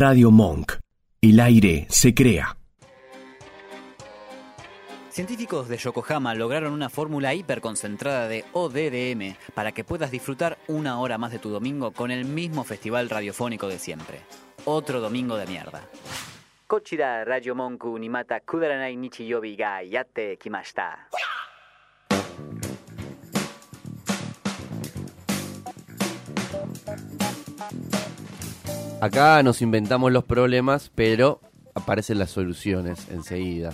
Radio Monk. El aire se crea. Científicos de Yokohama lograron una fórmula hiperconcentrada de ODDM para que puedas disfrutar una hora más de tu domingo con el mismo festival radiofónico de siempre. Otro domingo de mierda. Kochira. Acá nos inventamos los problemas, pero aparecen las soluciones enseguida.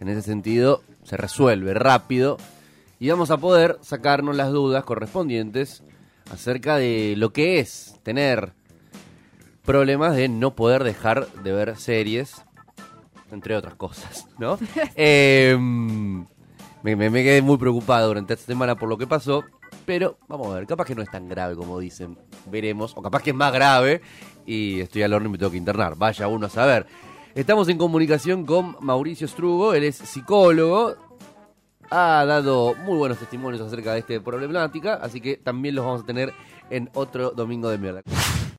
En ese sentido, se resuelve rápido y vamos a poder sacarnos las dudas correspondientes acerca de lo que es tener problemas de no poder dejar de ver series, entre otras cosas, ¿no? Em, me, me- me quedé muy preocupado durante esta semana por lo que pasó, pero vamos a ver, capaz que no es tan grave como dicen, veremos, o capaz que es más grave y estoy al horno y me tengo que internar, vaya uno a saber. Estamos en comunicación con Mauricio Strugo, él es psicólogo, ha dado muy buenos testimonios acerca de esta problemática, así que también los vamos a tener en otro domingo de mierda.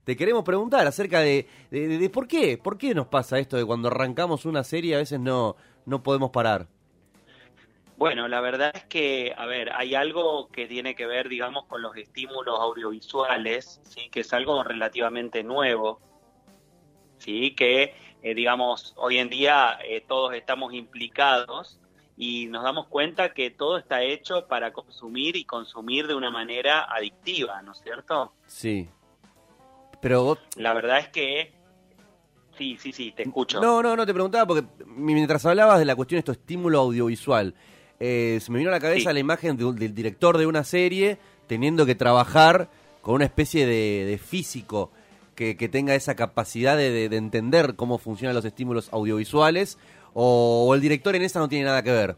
Te queremos preguntar acerca de, de- de- por qué, por qué nos pasa esto de cuando arrancamos una serie a veces no, no podemos parar. Bueno, la verdad es que, a ver, hay algo que tiene que ver, digamos, con los estímulos audiovisuales, sí, que es algo relativamente nuevo, sí, que, eh, digamos, hoy en día eh, todos estamos implicados y nos damos cuenta que todo está hecho para consumir y consumir de una manera adictiva, ¿no es cierto? Sí. Pero vos... La verdad es que, sí, sí, sí, te escucho. No, no, no te preguntaba porque mientras hablabas de la cuestión de esto estímulo audiovisual, eh, se me vino a la cabeza Sí. la imagen de del director de una serie teniendo que trabajar con una especie de, de físico que, que tenga esa capacidad de, de- de entender cómo funcionan los estímulos audiovisuales o, o el director en esa no tiene nada que ver.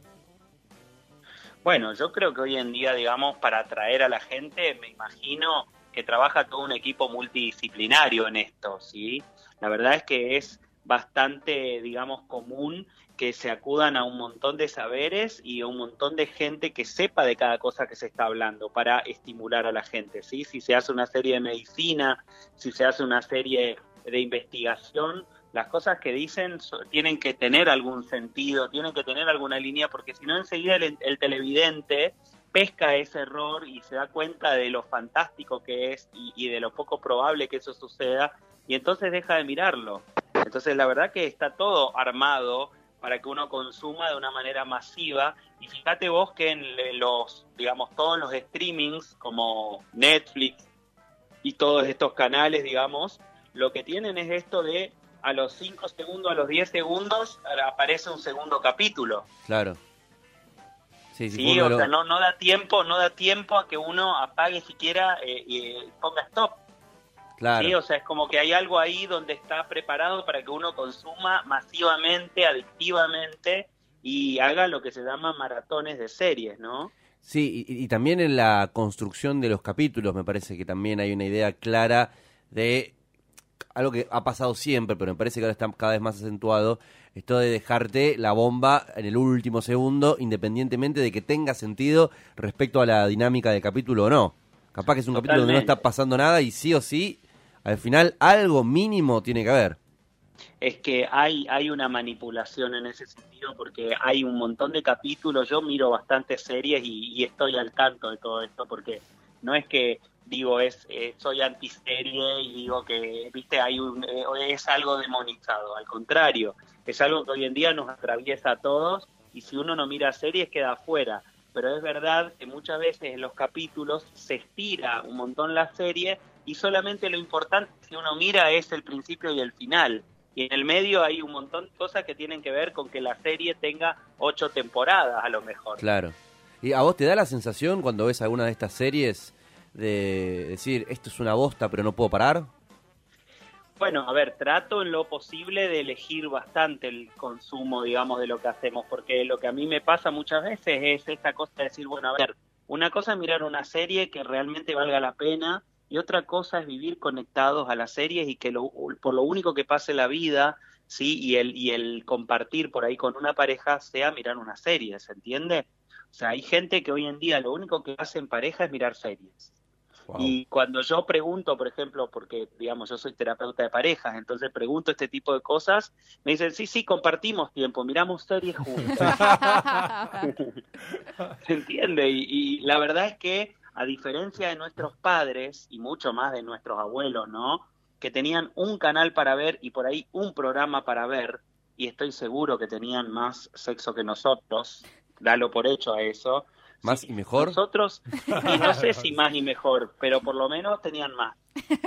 Bueno, yo creo que hoy en día, digamos, para atraer a la gente, me imagino que trabaja todo un equipo multidisciplinario en esto, ¿sí? La verdad es que es bastante, digamos, común que se acudan a un montón de saberes y a un montón de gente que sepa de cada cosa que se está hablando para estimular a la gente, ¿sí? Si se hace una serie de medicina, si se hace una serie de investigación, las cosas que dicen tienen que tener algún sentido, tienen que tener alguna línea, porque si no enseguida el, el televidente pesca ese error y se da cuenta de lo fantástico que es y de lo poco probable que eso suceda, y entonces deja de mirarlo. Entonces la verdad que está todo armado para que uno consuma de una manera masiva, y fíjate vos que en los, digamos, todos los streamings como Netflix y todos estos canales, digamos, lo que tienen es esto de a los 5 segundos, a los 10 segundos aparece un segundo capítulo. Claro. Sí, sí, Sí, o sea, no, no da tiempo, no da tiempo a que uno apague siquiera eh, y ponga stop. Claro. ¿sí? O sea, es como que hay algo ahí donde está preparado para que uno consuma masivamente, adictivamente y haga lo que se llama maratones de series, ¿no? Sí, y, y también en la construcción de los capítulos me parece que también hay una idea clara de algo que ha pasado siempre, pero me parece que ahora está cada vez más acentuado, esto de dejarte la bomba en el último segundo, independientemente de que tenga sentido respecto a la dinámica del capítulo o no. Capaz que es un capítulo donde no está pasando nada y sí o sí, al final algo mínimo tiene que haber. es que hay, hay una manipulación en ese sentido porque hay un montón de capítulos, yo miro bastantes series y, estoy al tanto de todo esto porque no es que digo es eh, soy antiserie y digo que viste hay un eh, es algo demonizado, al contrario, es algo que hoy en día nos atraviesa a todos y si uno no mira series queda afuera, pero es verdad que muchas veces en los capítulos se estira un montón la serie y solamente lo importante si uno mira es el principio y el final. Y en el medio hay un montón de cosas que tienen que ver con que la serie tenga ocho temporadas a lo mejor. Claro. ¿Y a vos te da la sensación cuando ves alguna de estas series de decir, esto es una bosta pero no puedo parar? Bueno, a ver, trato en lo posible de elegir bastante el consumo, digamos, de lo que hacemos, porque lo que a mí me pasa muchas veces es esta cosa de decir, bueno, a ver, una cosa es mirar una serie que realmente valga la pena y otra cosa es vivir conectados a las series y que lo, por lo único que pase la vida, sí, y el y el compartir por ahí con una pareja sea mirar una serie, ¿se entiende? O sea, hay gente que hoy en día lo único que hace en pareja es mirar series. Y cuando yo pregunto, por ejemplo, porque digamos yo soy terapeuta de parejas, entonces pregunto este tipo de cosas, me dicen, sí, sí, compartimos tiempo, miramos series juntos. ¿Se entiende? Y, y la verdad es que, a diferencia de nuestros padres, y mucho más de nuestros abuelos, ¿no? Que tenían un canal para ver y por ahí un programa para ver, y estoy seguro que tenían más sexo que nosotros, dalo por hecho a eso. ¿Más y mejor? Nosotros, y no sé si más y mejor, pero por lo menos tenían más.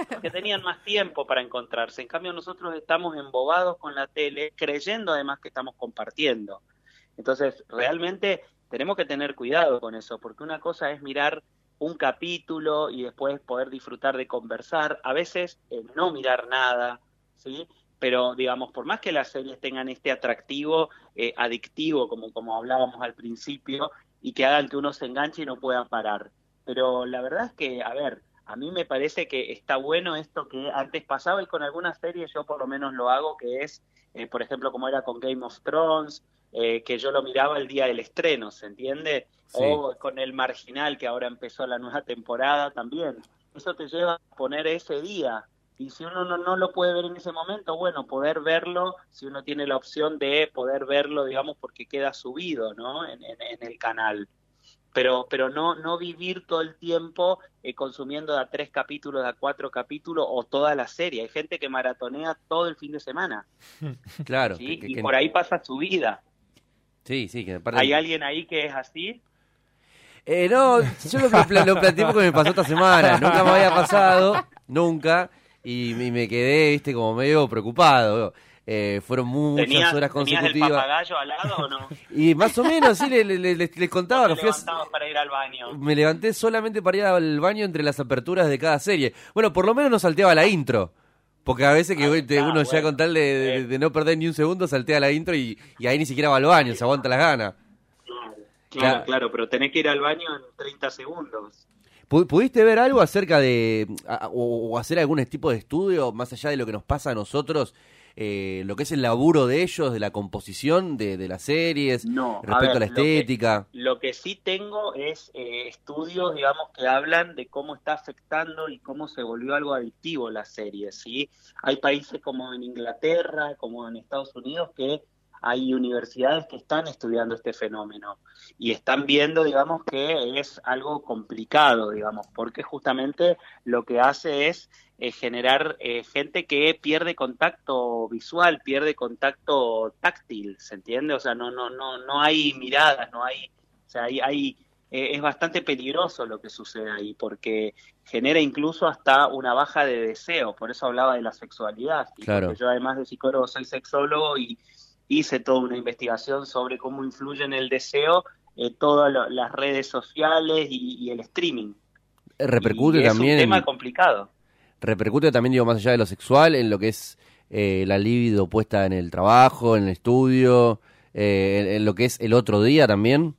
Porque tenían más tiempo para encontrarse. En cambio, nosotros estamos embobados con la tele, creyendo además que estamos compartiendo. Entonces, realmente tenemos que tener cuidado con eso, porque una cosa es mirar un capítulo y después poder disfrutar de conversar, a veces eh, no mirar nada, ¿sí? Pero, digamos, por más que las series tengan este atractivo eh, adictivo, como, como hablábamos al principio, y que hagan que uno se enganche y no pueda parar. Pero la verdad es que, a ver, a mí me parece que está bueno esto que antes pasaba y con algunas series yo por lo menos lo hago, que es, eh, por ejemplo, como era con Game of Thrones, eh, que yo lo miraba el día del estreno, ¿se entiende? Sí. O con El Marginal, que ahora empezó la nueva temporada también. Eso te lleva a poner ese día. Y si uno no, no lo puede ver en ese momento, bueno, poder verlo, si uno tiene la opción de poder verlo, digamos, porque queda subido, ¿no? En, en- en el canal. Pero, pero no, no vivir todo el tiempo eh, consumiendo de a tres capítulos, de a cuatro capítulos o toda la serie. Hay gente que maratonea todo el fin de semana, Claro. ¿sí? que- que- y por ahí pasa su vida. Sí, sí, que aparte- ¿Hay alguien ahí que es así? Eh, no, yo lo, pla- lo planteé porque me pasó esta semana. Nunca me había pasado, nunca. Y, y me quedé, viste, como medio preocupado. Eh, fueron muchas ¿Tenías, horas ¿Tenías el consecutivas. papagayo al lado o no? Y más o menos, sí, le- le- le- les, les contaba ¿O que te fui a- levantabas para ir al baño? me levanté solamente para ir al baño entre las aperturas de cada serie. Bueno, por lo menos no salteaba la intro. Porque a veces que Ahí te- uno ya con tal de, de- de no perder ni un segundo, saltea la intro y, y ahí ni siquiera va al baño, se aguanta las ganas. Claro, Claro. claro, pero tenés que ir al baño en 30 segundos. ¿Pu- ¿Pudiste ver algo acerca de, a- o, o hacer algún tipo de estudio, más allá de lo que nos pasa a nosotros, eh, lo que es el laburo de ellos, de la composición de, de las series, No, respecto a, ver, la lo que- estética? Lo que sí tengo es eh, estudios, digamos, que hablan de cómo está afectando y cómo se volvió algo adictivo la serie, ¿sí? Hay países como en Inglaterra, como en Estados Unidos, que hay universidades que están estudiando este fenómeno y están viendo, digamos, que es algo complicado, digamos, porque justamente lo que hace es eh, generar eh, gente que pierde contacto visual, pierde contacto táctil, ¿se entiende? O sea, no, no, no, no hay miradas, no hay, o sea, hay, hay eh, es bastante peligroso lo que sucede ahí, porque genera incluso hasta una baja de deseo, por eso hablaba de la sexualidad, Claro. yo además de psicólogo soy sexólogo y hice toda una investigación sobre cómo influye en el deseo eh, todas lo- las redes sociales y, y el streaming. Repercute Y es también un tema complicado. Repercute también, digo, más allá de lo sexual, en lo que es eh, la libido puesta en el trabajo, en el estudio, eh, en, en lo que es el otro día también.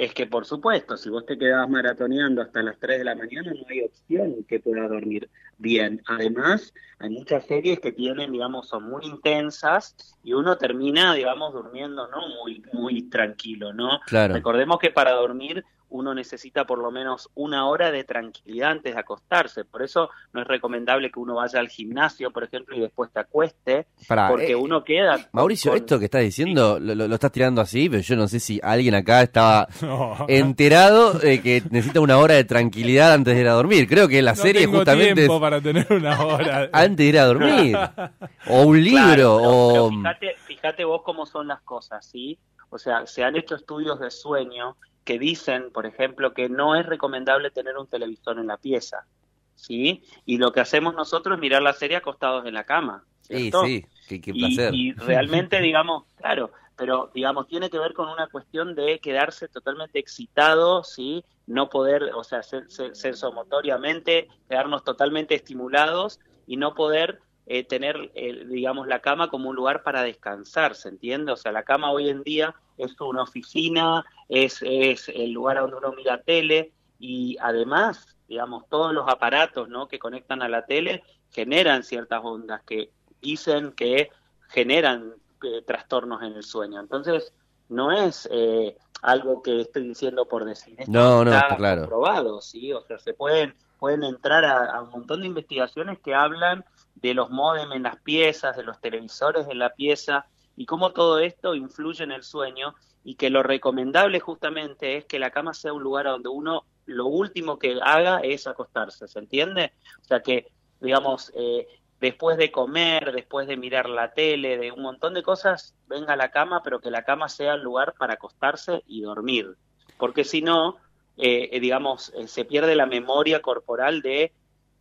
Es que, por supuesto, si vos te quedás maratoneando hasta las 3 de la mañana, no hay opción que puedas dormir bien. Además, hay muchas series que tienen, digamos, son muy intensas y uno termina, digamos, durmiendo no muy, muy tranquilo, ¿no? Claro. Recordemos que para dormir uno necesita por lo menos una hora de tranquilidad antes de acostarse. Por eso no es recomendable que uno vaya al gimnasio, por ejemplo, y después te acueste, Pará, porque eh, uno queda... Mauricio, con- esto que estás diciendo lo, lo- lo estás tirando así, pero yo no sé si alguien acá estaba No. enterado de que necesita una hora de tranquilidad antes de ir a dormir. Creo que la No serie tengo justamente tiempo es para tener una hora. antes de ir a dormir. O un libro, Claro, o... fíjate, fíjate vos cómo son las cosas, ¿sí? O sea, se han hecho estudios de sueño que dicen, por ejemplo, que no es recomendable tener un televisor en la pieza, ¿sí? Y lo que hacemos nosotros es mirar la serie acostados en la cama, Sí, ¿cierto? sí, qué, qué Y- placer. Y, realmente, digamos, claro, pero digamos, tiene que ver con una cuestión de quedarse totalmente excitado, ¿sí? No poder, o sea, sen- sen- sensomotoriamente, quedarnos totalmente estimulados y no poder eh, tener, eh, digamos, la cama como un lugar para descansar, ¿se entiende? O sea, la cama hoy en día es una oficina, es, es el lugar donde uno mira tele y además, digamos, todos los aparatos, ¿no? Que conectan a la tele generan ciertas ondas que dicen que generan eh, trastornos en el sueño. Entonces, no es eh, algo que estoy diciendo por decir. Esto No, no, está claro. comprobado, ¿sí? O sea, se pueden pueden entrar a, un montón de investigaciones que hablan de los modem en las piezas, de los televisores en la pieza y cómo todo esto influye en el sueño y que lo recomendable justamente es que la cama sea un lugar donde uno lo último que haga es acostarse, ¿se entiende? O sea que, digamos, eh, después de comer, después de mirar la tele, de un montón de cosas, venga a la cama, pero que la cama sea el lugar para acostarse y dormir. Porque si no, eh, eh, digamos, eh, se pierde la memoria corporal de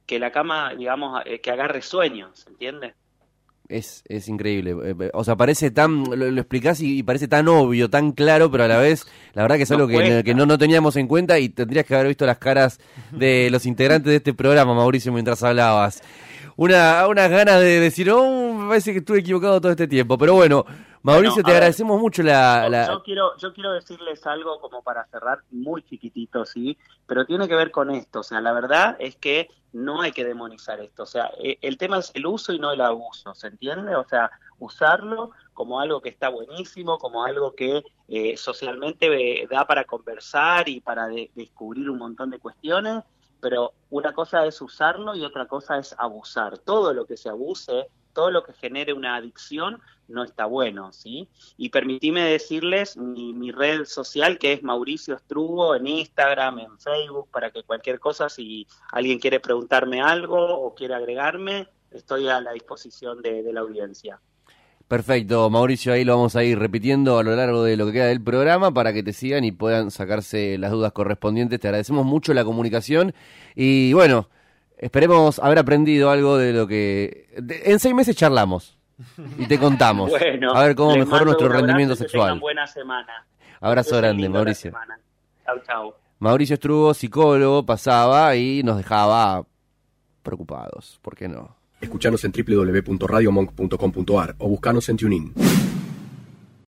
que la cama, digamos, que agarre sueños, ¿se entiende? Es, es increíble. O sea, parece tan, lo, explicás y, parece tan obvio, tan claro, pero a la vez, la verdad que es algo que, que, no, no teníamos en cuenta y tendrías que haber visto las caras de los integrantes de este programa, Mauricio, mientras hablabas una, unas ganas de decir, oh, me parece que estuve equivocado todo este tiempo. Pero bueno, Mauricio, te agradecemos mucho la, Yo, quiero, yo quiero decirles algo como para cerrar muy chiquitito, ¿sí? Pero tiene que ver con esto. O sea, la verdad es que no hay que demonizar esto. O sea, e, el tema es el uso y no el abuso, ¿se entiende? O sea, usarlo como algo que está buenísimo, como algo que eh, socialmente da para conversar y para descubrir un montón de cuestiones pero una cosa es usarlo y otra cosa es abusar. Todo lo que se abuse, todo lo que genere una adicción no está bueno, ¿sí? Y permitime decirles mi, red social que es Mauricio Estrugo en Instagram, en Facebook, para que cualquier cosa, si alguien quiere preguntarme algo o quiere agregarme, estoy a la disposición de la audiencia. Perfecto, Mauricio, ahí lo vamos a ir repitiendo a lo largo de lo que queda del programa para que te sigan y puedan sacarse las dudas correspondientes. Te agradecemos mucho la comunicación y bueno, esperemos haber aprendido algo de lo que... en seis meses charlamos y te contamos. a ver cómo mejora nuestro rendimiento sexual. buena semana. Abrazo grande, Mauricio. Chau, chau. Mauricio Estrugo, psicólogo, pasaba y nos dejaba preocupados. ¿Por qué no? Escuchanos en www.radiomonk.com.ar o buscanos en TuneIn.